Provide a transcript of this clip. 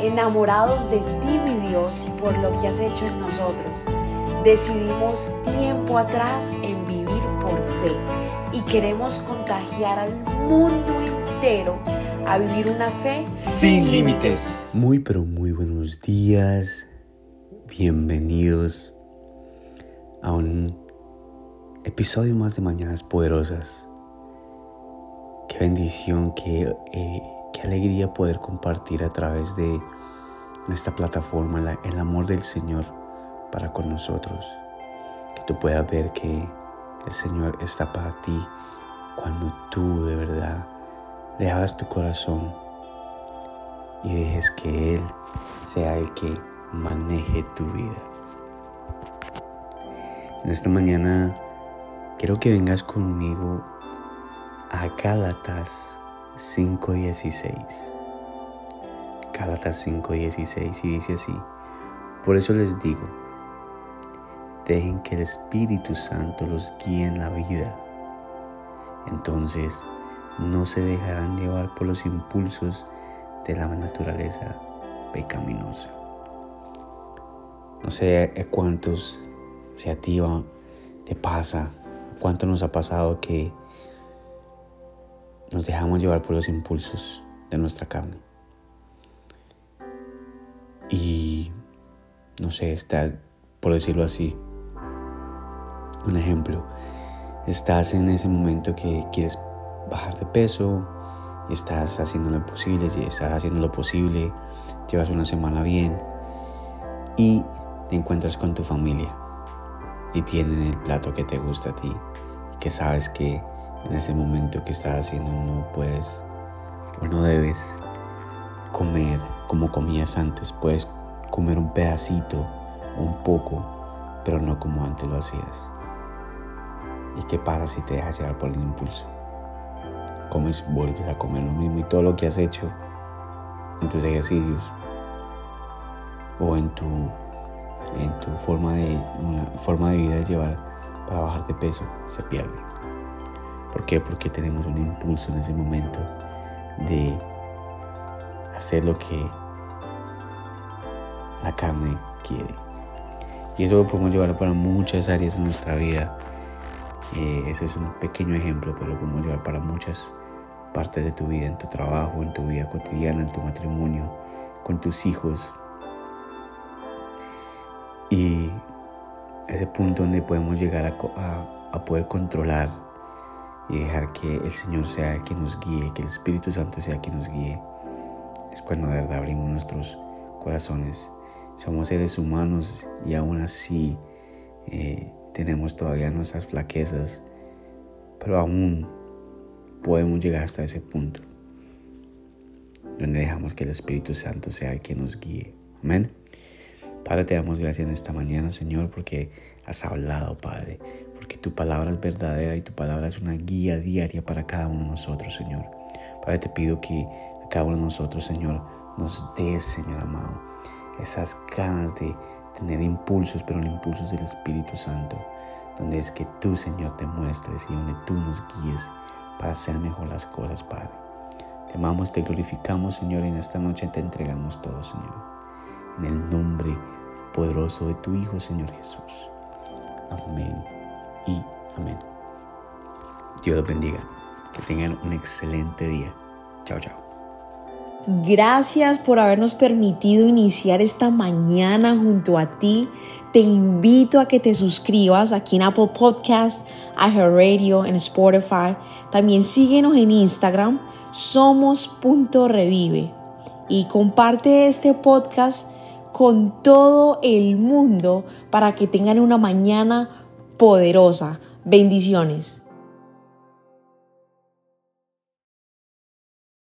enamorados de ti, mi Dios, por lo que has hecho en nosotros. Decidimos tiempo atrás en vivir por fe y queremos contagiar al mundo entero a vivir una fe sin límites. Muy pero muy buenos días. Bienvenidos a un episodio más de Mañanas Poderosas. Qué bendición, qué, eh, qué alegría poder compartir a través de esta plataforma el amor del Señor para con nosotros. Que tú puedas ver que el Señor está para ti cuando tú de verdad le abras tu corazón y dejes que Él sea el que maneje tu vida. En esta mañana quiero que vengas conmigo a Gálatas 5.16. Gálatas 5.16 y dice así, por eso les digo, dejen que el Espíritu Santo los guíe en la vida. Entonces no se dejarán llevar por los impulsos de la naturaleza pecaminosa. No sé cuántos se activan, te pasa, cuánto nos ha pasado que nos dejamos llevar por los impulsos de nuestra carne. Y no sé, está, por decirlo así, un ejemplo, estás en ese momento que quieres bajar de peso, estás haciendo lo posible, estás haciendo lo posible, llevas una semana bien y te encuentras con tu familia y tienen el plato que te gusta a ti, que sabes que en ese momento que estás haciendo no puedes o no debes comer como comías antes, puedes comer un pedacito, un poco, pero no como antes lo hacías. ¿Y qué pasa si te dejas llevar por el impulso? Comes, vuelves a comer lo mismo y todo lo que has hecho en tus ejercicios o en tu, en tu forma, de, forma de vida de llevar para bajar de peso se pierde. ¿Por qué? Porque tenemos un impulso en ese momento de hacer lo que la carne quiere. Y eso lo podemos llevar para muchas áreas de nuestra vida. Eh, ese es un pequeño ejemplo, pero lo podemos llevar para muchas partes de tu vida, en tu trabajo, en tu vida cotidiana, en tu matrimonio, con tus hijos. Y ese punto donde podemos llegar a, a poder controlar y dejar que el Señor sea el que nos guíe, que el Espíritu Santo sea el que nos guíe, es cuando de verdad abrimos nuestros corazones somos seres humanos y aún así eh, tenemos todavía nuestras flaquezas, pero aún podemos llegar hasta ese punto donde dejamos que el Espíritu Santo sea el que nos guíe. Amén. Padre, te damos gracias en esta mañana, Señor, porque has hablado, Padre, tu palabra es verdadera y tu palabra es una guía diaria para cada uno de nosotros, Señor. Padre, te pido que a cada uno de nosotros, Señor, nos des, Señor amado, esas ganas de tener impulsos, pero los impulsos del Espíritu Santo, donde es que tú, Señor, te muestres y donde tú nos guíes para hacer mejor las cosas, Padre. Te amamos, te glorificamos, Señor, y en esta noche te entregamos todo, Señor. En el nombre poderoso de tu Hijo, Señor Jesús. Amén y amén. Dios los bendiga. Que tengan un excelente día. Chao, chao. Gracias por habernos permitido iniciar esta mañana junto a ti. Te invito a que te suscribas aquí en Apple Podcast, Radio, en Spotify. También síguenos en Instagram, somos.revive. Y comparte este podcast con todo el mundo para que tengan una mañana poderosa. Bendiciones.